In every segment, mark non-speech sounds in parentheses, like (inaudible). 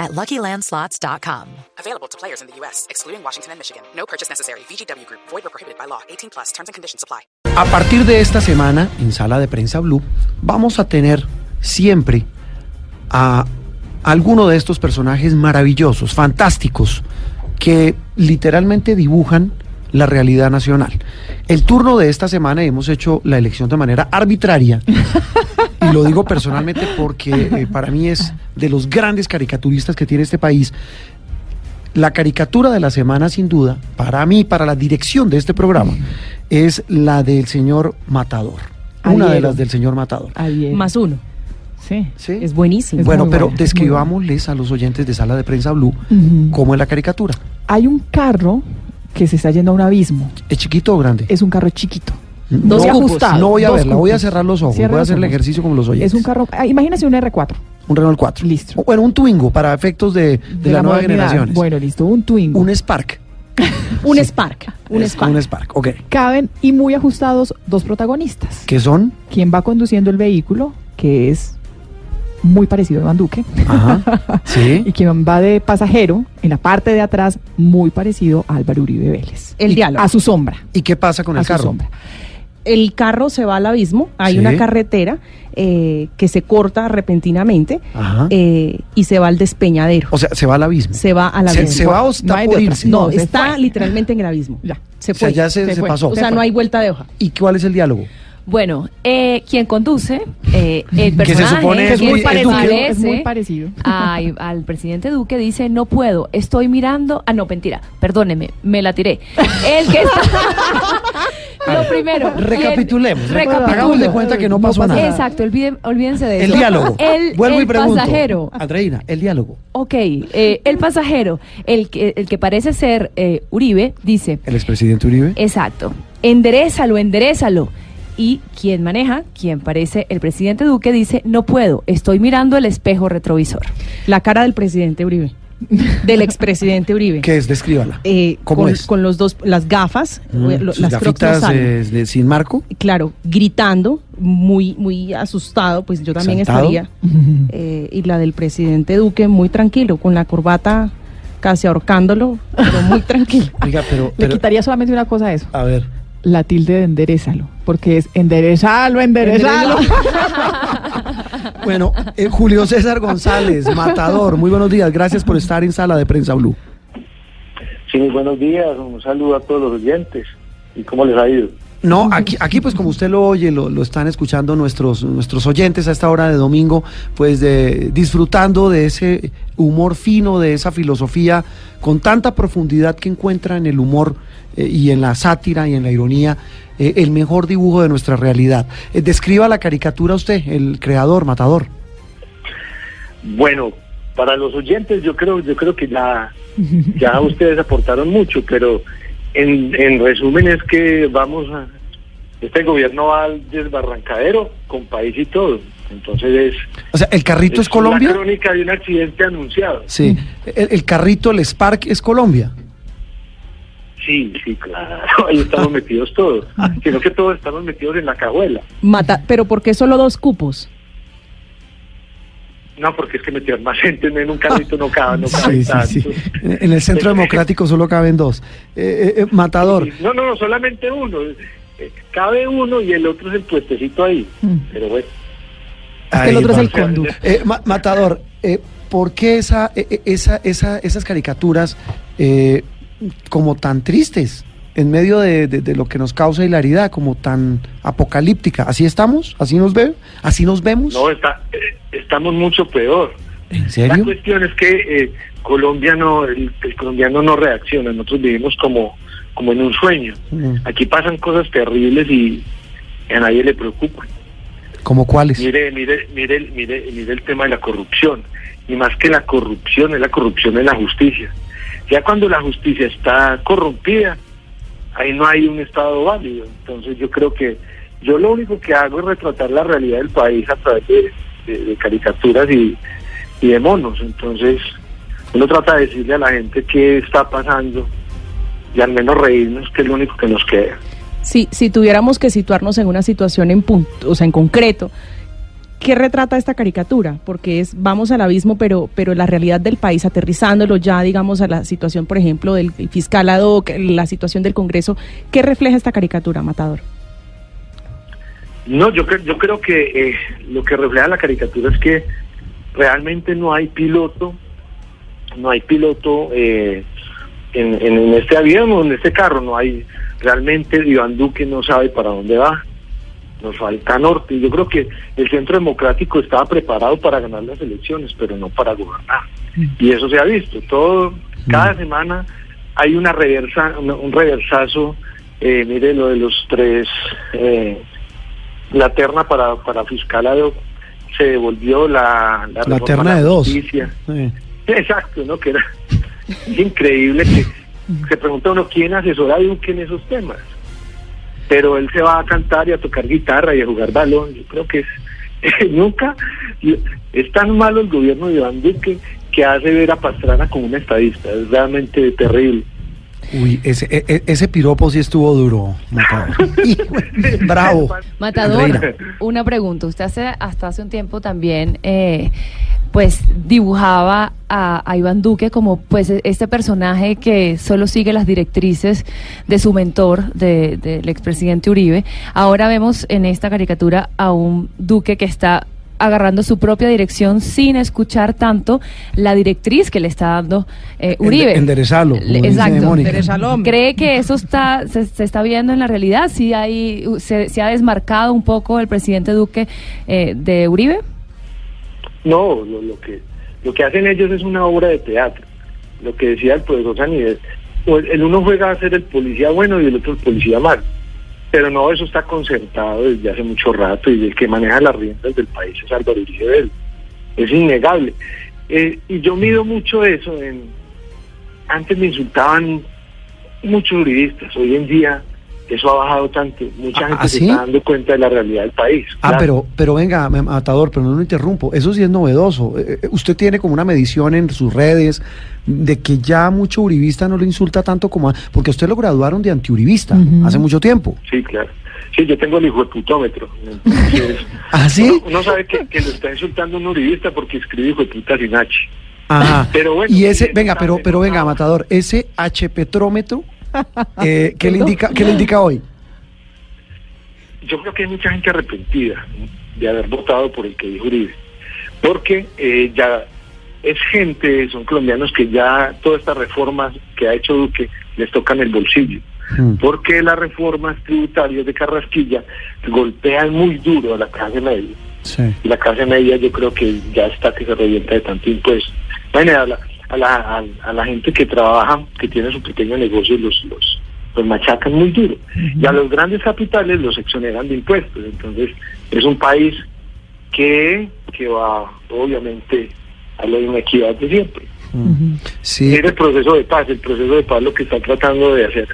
at LuckyLandSlots.com. Available to players in the U.S., excluding Washington and Michigan. No purchase necessary. VGW Group. Void or prohibited by law. 18 plus. Terms and conditions apply. A partir de esta semana, en Sala de Prensa Blue, vamos a tener siempre a alguno de estos personajes maravillosos, fantásticos, que literalmente dibujan la realidad nacional. El turno de esta semana hemos hecho la elección de manera arbitraria, (laughs) y lo digo personalmente porque eh, para mí es de los grandes caricaturistas que tiene este país. La caricatura de la semana, sin duda, para mí, para la dirección de este programa, es la del señor Matador. Una de las del señor Matador. Ayer. Más uno. Sí. ¿Sí? Es buenísimo. Bueno, pero buena, describámosles a los oyentes de Sala de Prensa Blue Ujú. cómo es la caricatura. Hay un carro que se está yendo a un abismo. ¿Es chiquito o grande? Es un carro chiquito. Dos no, cupos. ajustado, no voy a dos verla, voy a cerrar los ojos, Cierra voy a hacer el ojos. ejercicio como los oyentes. Es un carro, ah, imagínese un R4. Un Renault 4. Listo. O, Bueno, un Twingo para efectos de, de, la, nueva generación. Bueno, listo, un Twingo. Un Spark. (laughs) Un Sí. Spark. Un Es Spark. Un Spark, ok. Caben y muy ajustados dos protagonistas. ¿Qué son? Quien va conduciendo el vehículo, que es muy parecido a Iván Duque. Ajá. (laughs) Y Sí. quien va de pasajero, en la parte de atrás, muy parecido a Álvaro Uribe Vélez. El Y diálogo. A su sombra. ¿Y qué pasa con a el su carro? sombra. El carro se va al abismo. Hay Sí. una carretera eh, que se corta repentinamente eh, y se va al despeñadero. O sea, se va al abismo. se va al ¿Se, abismo. se va o está No por irse? no, No, se está fue. literalmente en el abismo. Ya. Se o sea, fue. ya se, se se fue. pasó. O sea, no hay vuelta de hoja. ¿Y cuál es el diálogo? Bueno, eh, quien conduce, eh, el (laughs) Que se personaje supone que es muy- parecido Duque. Es muy parecido. ay, al presidente Duque dice, no puedo, estoy mirando, ah, no, mentira, perdóneme, me la tiré. El que está... (laughs) Lo primero. Recapitulemos. Hagamos de cuenta que no pasó pasa nada. Exacto, olviden- olvídense de El eso. diálogo. El, Vuelvo y el pregunto. pasajero. Andreina, el diálogo. Ok, eh, el pasajero, el que, el que parece ser eh, Uribe, dice, El expresidente Uribe. Exacto. Enderezalo, enderezalo. Y quien maneja, quien parece el presidente Duque, dice, no puedo, estoy mirando el espejo retrovisor. La cara del presidente Uribe. (laughs) Del expresidente Uribe. ¿Qué es? Descríbala. Eh, ¿Cómo con, es? con los dos, las gafas, Mm, eh, lo- las gafitas eh, de- sin marco. claro, gritando, muy, muy asustado, pues yo también Exaltado. estaría. (laughs) Eh, y la del presidente Duque, muy tranquilo, con la corbata casi ahorcándolo, pero muy (laughs) tranquilo. Oiga, pero, Le pero- quitaría solamente una cosa a eso. a ver. La tilde de enderezalo. Porque es enderezalo, enderezalo. (laughs) Bueno, eh, Julio César González, matador. Muy buenos días. Gracias por estar en Sala de Prensa Blue. Sí, muy buenos días, un saludo a todos los oyentes. ¿Y cómo les ha ido? No, aquí, aquí pues como usted lo oye, lo, lo están escuchando nuestros, nuestros oyentes a esta hora de domingo, pues de, disfrutando de ese humor fino, de esa filosofía con tanta profundidad que encuentra en el humor eh, y en la sátira y en la ironía eh, el mejor dibujo de nuestra realidad. Eh, describa la caricatura usted, el creador, matador. Bueno, para los oyentes yo creo, yo creo que ya, ya (laughs) ustedes aportaron mucho, pero en, en resumen es que vamos a, este gobierno va al desbarrancadero con país y todo. Entonces es, O sea, ¿el carrito es, la Colombia? crónica de un accidente anunciado. Sí. El, el carrito, el Spark, es Colombia. Sí, sí, claro, (laughs) ahí estamos metidos todos. Sino que todos estamos metidos en la cajuela. Mata, pero ¿por qué solo dos cupos? No, porque es que meter más gente en un carrito no cabe, no (laughs) cabe Sí, sí, tanto. sí. En en el centro democrático solo caben dos. Eh, eh, eh, matador. No, no, no, solamente uno. Eh, Cabe uno y el otro es el puestecito ahí. Mm. Pero bueno, Es que el Ahí otro es el conductor. (laughs) Eh, Ma- Matador, eh, ¿por qué esa, eh, eh, esa, esa, esas caricaturas eh, como tan tristes en medio de, de- de lo que nos causa hilaridad, como tan apocalíptica? ¿Así estamos? ¿Así nos ve? ¿Así nos vemos? no, está, eh, estamos mucho peor. ¿En La serio? cuestión es que eh, Colombia no, el, el colombiano no reacciona. Nosotros vivimos como, como en un sueño. Mm, Aquí pasan cosas terribles y a nadie le preocupa. ¿Como cuáles? Mire, mire, mire, mire, mire el tema de la corrupción. Y más que la corrupción, es la corrupción en la justicia. Ya cuando la justicia está corrompida, ahí no hay un Estado válido. Entonces yo creo que yo lo único que hago es retratar la realidad del país a través de, caricaturas y, y de monos. Entonces uno trata de decirle a la gente qué está pasando y al menos reírnos, que es lo único que nos queda. Si, si tuviéramos que situarnos en una situación en punto, o sea, en concreto, ¿qué retrata esta caricatura? Porque es vamos al abismo, pero, pero la realidad del país, aterrizándolo ya, digamos, a la situación, por ejemplo, del fiscal ad la situación del Congreso, ¿qué refleja esta caricatura, Matador? No, yo, yo creo que eh, lo que refleja la caricatura es que realmente no hay piloto, no hay piloto eh, en, en- en este avión o en este carro, no hay, realmente Iván Duque no sabe para dónde va, nos falta norte. Yo creo que el centro democrático estaba preparado para ganar las elecciones, pero no para gobernar. Y eso se ha visto, todo, cada semana hay una reversa, un reversazo, eh, mire lo de los tres... Eh, la terna para, para fiscal se devolvió la, La terna de dos. justicia. Sí. (laughs) Exacto, ¿no? Que era es increíble que se pregunta uno quién asesora a Duque en esos temas. Pero él se va a cantar y a tocar guitarra y a jugar balón. Yo creo que es (laughs) nunca es tan malo el gobierno de Iván Duque que hace ver a Pastrana como un estadista. Es realmente terrible. Uy, ese, e- e- ese piropo sí estuvo duro, (laughs) Bravo. Matador, Reina. una pregunta. Usted hace, hasta hace un tiempo también, eh, pues, dibujaba a, a Iván Duque como, pues, este personaje que solo sigue las directrices de su mentor, de- del expresidente Uribe. Ahora vemos en esta caricatura a un Duque que está agarrando su propia dirección sin escuchar tanto la directriz que le está dando eh, Uribe. Ende- enderezalo, Exacto. ¿Cree que eso está se, se está viendo en la realidad? ¿Sí hay, se, se ha desmarcado un poco el presidente Duque eh, de Uribe? No, lo, lo que lo que hacen ellos es una obra de teatro. Lo que decía el profesor Sanidad, pues, el uno juega a ser el policía bueno y el otro el policía malo. Pero no, eso está concertado desde hace mucho rato y el que maneja las riendas del país es Álvaro Uribe Vélez. Es innegable. Eh, y yo mido mucho eso en... Antes me insultaban muchos uribistas, hoy en día eso ha bajado tanto, mucha Ah, gente ¿ah, se está dando cuenta de la realidad del país. Ah, Claro. pero, pero venga, Matador, pero no lo interrumpo. Eso sí es novedoso. Eh, eh, usted tiene como una medición en sus redes de que ya mucho uribista no lo insulta tanto como... a- porque usted lo graduaron de antiuribista Ujú. hace mucho tiempo. Sí, claro. Sí, yo tengo el hijo de putómetro. Entonces, (laughs) ¿Ah, sí? Uno, uno sabe que, que lo está insultando un uribista porque escribe hijo de puta sin H. Ajá. Pero bueno, y ese, venga, pero, pero venga. Matador, ese H petrómetro, (laughs) eh, ¿qué, le indica, ¿qué le indica hoy? Yo creo que hay mucha gente arrepentida de haber votado por el que dijo Uribe. Porque eh, ya es gente, son colombianos que ya todas estas reformas que ha hecho Duque les tocan el bolsillo. Mm. Porque las reformas tributarias de Carrasquilla golpean muy duro a la clase media. Sí. y la clase media yo creo que ya está que se revienta de tanto impuesto. Bueno, a la, a la, a, a la gente que trabaja, que tiene su pequeño negocio, los, los, los machacan muy duro. Y a los grandes capitales los exoneran de impuestos. Entonces, es un país que, que va, obviamente, a la inequidad de siempre. Sí. Mire el proceso de paz. El proceso de paz lo que está tratando de hacer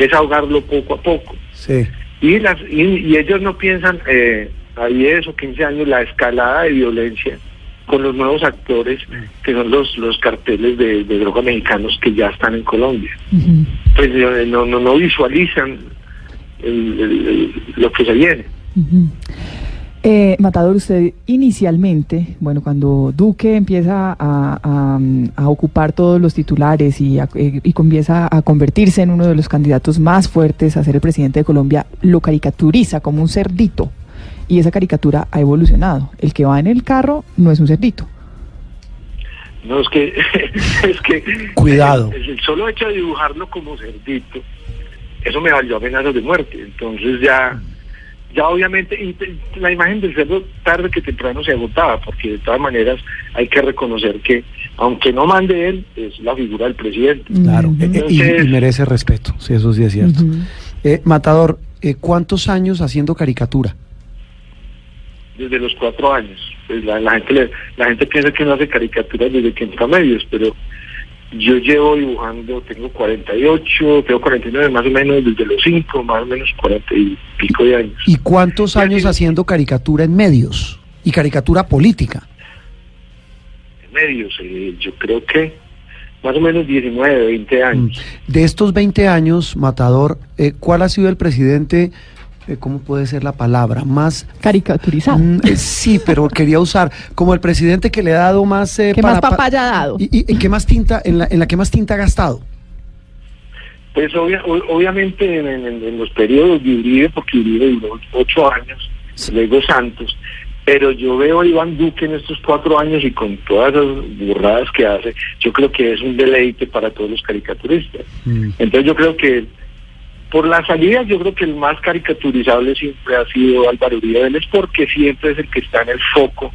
es ahogarlo poco a poco. Sí. Y, las, y, y ellos no piensan eh, a 10 o 15 años la escalada de violencia con los nuevos actores que son los, los carteles de, de droga mexicanos que ya están en Colombia. Pues eh, no, no, no visualizan el- el- el- lo que se viene. Eh, Matador, usted inicialmente, bueno, cuando Duque empieza a, a, a ocupar todos los titulares y, a- eh, y comienza a convertirse en uno de los candidatos más fuertes a ser el presidente de Colombia, lo caricaturiza como un cerdito. Y esa caricatura ha evolucionado. El que va en el carro no es un cerdito. No es que (laughs) es que Cuidado. El, el solo hecho de dibujarlo como cerdito, eso me valió amenazas de muerte. Entonces ya ya obviamente la imagen del cerdo tarde que temprano se agotaba, porque de todas maneras hay que reconocer que aunque no mande él, es la figura del presidente. Claro, eh, eh, y, Entonces- y merece respeto, sí, eso sí es cierto. Eh, Matador, eh, ¿cuántos años haciendo caricatura? Desde los cuatro años. Pues la, la gente le- la gente piensa que uno hace caricaturas desde que entra a medios, pero yo llevo dibujando, tengo 48, tengo 49 más o menos desde los 5, más o menos 40 y pico de años. ¿Y cuántos años haciendo caricatura en medios? Y caricatura política. medios, eh, yo creo que más o menos 19, 20 años. De estos 20 años, Matador, eh, ¿cuál ha sido el presidente, cómo puede ser la palabra, más... Caricaturizado. Mm, eh, sí, pero (laughs) quería usar como el presidente que le ha dado más... eh, ¿Qué para- más pa- papaya ha dado? ¿Y, y- y qué más tinta, en la, en la que más tinta ha gastado? Pues obvia- obviamente en, en- en los periodos de Uribe, porque Uribe duró ocho años, luego Santos, pero yo veo a Iván Duque en estos cuatro años y con todas las burradas que hace, yo creo que es un deleite para todos los caricaturistas. Mm. Entonces yo creo que por la salida yo creo que el más caricaturizable siempre ha sido Álvaro Uribe Vélez porque siempre es el que está en el foco,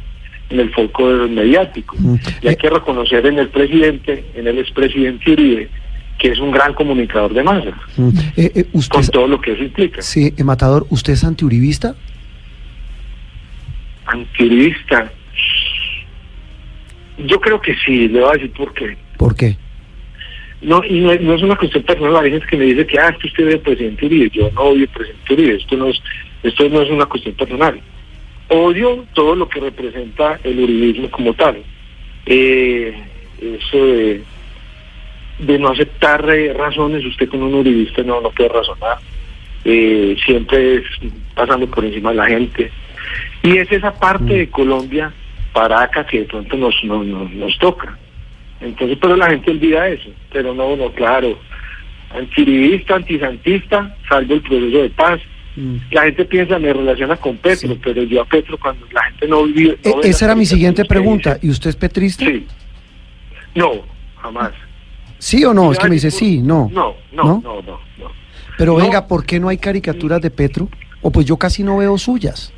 en el foco mediático. Mm. Y hay que reconocer en el presidente, en el expresidente Uribe, que es un gran comunicador de masas, mm. Eh, eh, usted, con todo lo que eso implica. sí, eh, Matador, ¿usted es antiuribista? Antiuribista. Yo creo que sí, le voy a decir por qué. ¿Por qué? No, y no, es- no es una cuestión personal, hay gente que me dice que, ah, es que usted ve presidente Uribe, yo no odio presidente Uribe, esto no es, esto no es una cuestión personal. Odio todo lo que representa el uribismo como tal. Eh, eso de, de no aceptar eh, razones, usted con un uribista no, no puede razonar. Eh, siempre es pasando por encima de la gente. Y es esa parte de Colombia, Paraca, que de pronto nos, nos, nos, nos toca. Entonces, pero la gente olvida eso. Pero no, no, claro. Antiribista, antisantista, salvo el proceso de paz. Mm. La gente piensa, me relaciona con Petro, pero yo a Petro cuando la gente no vive... no ve esa era mi siguiente pregunta. ¿Y usted es petrista? Sí. No, jamás. ¿Sí o no? Es que me dice sí, no. No, no, no, no, no. Pero venga, ¿por qué no hay caricaturas de Petro? O pues yo casi no veo suyas.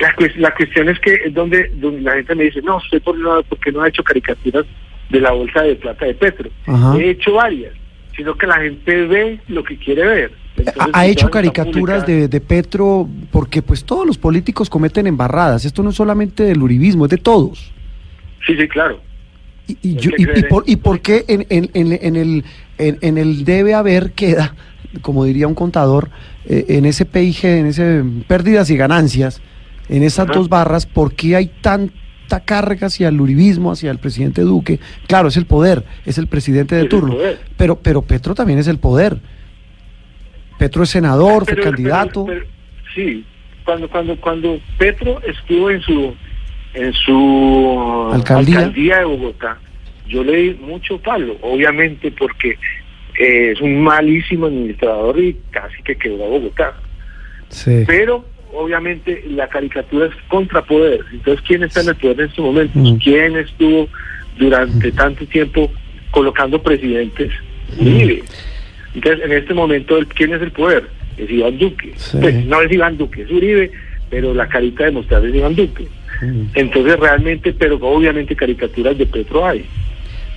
La, la cuestión es que es donde, donde la gente me dice, no, usted por, no, porque no ha hecho caricaturas de la bolsa de plata de Petro. Ajá. He hecho varias, sino que la gente ve lo que quiere ver. Entonces, Ha, hecho caricaturas de, de Petro porque pues todos los políticos cometen embarradas. Esto no es solamente del uribismo, es de todos. Sí, sí, claro. Y, yo- y- y por, y por qué en, en- en- en el, en, en el debe haber queda, como diría un contador, eh, en ese PIG, en ese pérdidas y ganancias, en esas Ajá. dos barras, ¿por qué hay tanta carga hacia el uribismo, hacia el presidente Duque? Claro, es el poder, es el presidente de Es turno, pero, pero Petro también es el poder. Petro es senador, fue Pero- candidato. pero- pero- sí, cuando, cuando, cuando Petro estuvo en su en su Alcaldía. de Bogotá, yo le di mucho palo, obviamente porque eh, es un malísimo administrador y casi que quebró a Bogotá. Sí. Pero obviamente la caricatura es contrapoder. Entonces, ¿quién está en el poder en este momento? Mm. ¿Quién estuvo durante tanto tiempo colocando presidentes? Uribe. Entonces, en este momento, ¿quién es el poder? Es Iván Duque. Sí. Pues no es Iván Duque, es Uribe, pero la carita de mostrar es Iván Duque. Mm. Entonces, realmente, pero obviamente caricaturas de Petro hay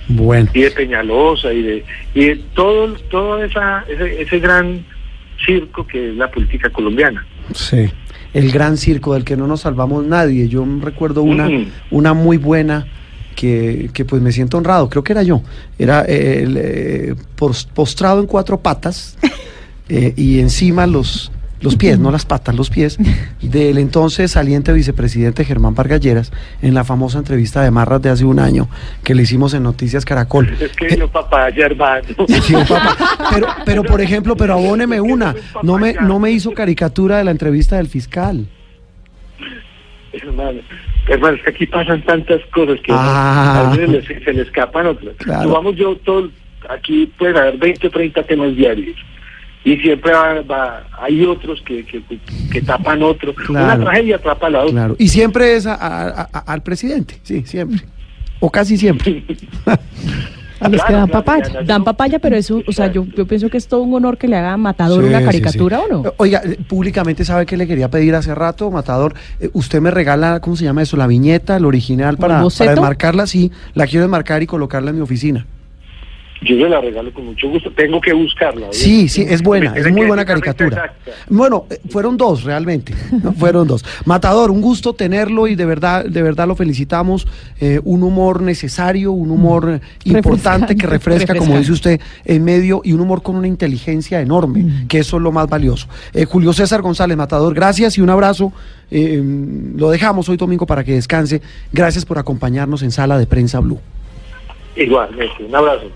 Bueno. y de Peñalosa y de y de todo todo esa ese, ese gran circo que es la política colombiana. Sí, el gran circo del que no nos salvamos nadie. Yo recuerdo una, una muy buena que, que pues me siento honrado, creo que era yo. Era eh, el, eh, pos- postrado en cuatro patas (laughs) eh, y encima los, los pies, no las patas, los pies, (laughs) del entonces saliente vicepresidente Germán Vargalleras en la famosa entrevista de Marras de hace un año que le hicimos en Noticias Caracol. Es que yo papaya, hermano. Sí, un papá. Pero, pero por ejemplo, pero abóneme una. No me, no me hizo caricatura de la entrevista del fiscal. hermano, hermano, es que aquí pasan tantas cosas que Ah. a veces le- se, le escapan otras. Claro. Vamos yo todo aquí puede haber 20 o 30 temas diarios. Y siempre va, va- hay otros que, que, que tapan otro. Claro. Una tragedia atrapa la otra. Claro. Y siempre es a- a- a- al presidente, sí, siempre. O casi siempre. (laughs) A los que dan claro, papaya. Dan papaya, pero eso, o sea, yo, yo pienso que es todo un honor que le haga a Matador Sí, una caricatura sí. o no. Oiga, eh, públicamente sabe que le quería pedir hace rato, Matador. Eh, usted me regala, ¿cómo se llama eso? La viñeta, el original, ¿Un para, para enmarcarla, sí. La quiero enmarcar y colocarla en mi oficina. Yo se la regalo con mucho gusto. Tengo que buscarla. Sí, sí, es buena, es muy buena caricatura. exacta. Bueno, eh, fueron dos realmente, (laughs) ¿no? fueron dos. Matador, un gusto tenerlo y de verdad, de verdad lo felicitamos. Eh, un humor necesario, un humor eh, importante que refresca, como dice usted, en medio y un humor con una inteligencia enorme, que eso es lo más valioso. Eh, Julio César González, Matador, gracias y un abrazo. Eh, lo dejamos hoy domingo para que descanse. Gracias por acompañarnos en Sala de Prensa Blue. Igualmente, un abrazo.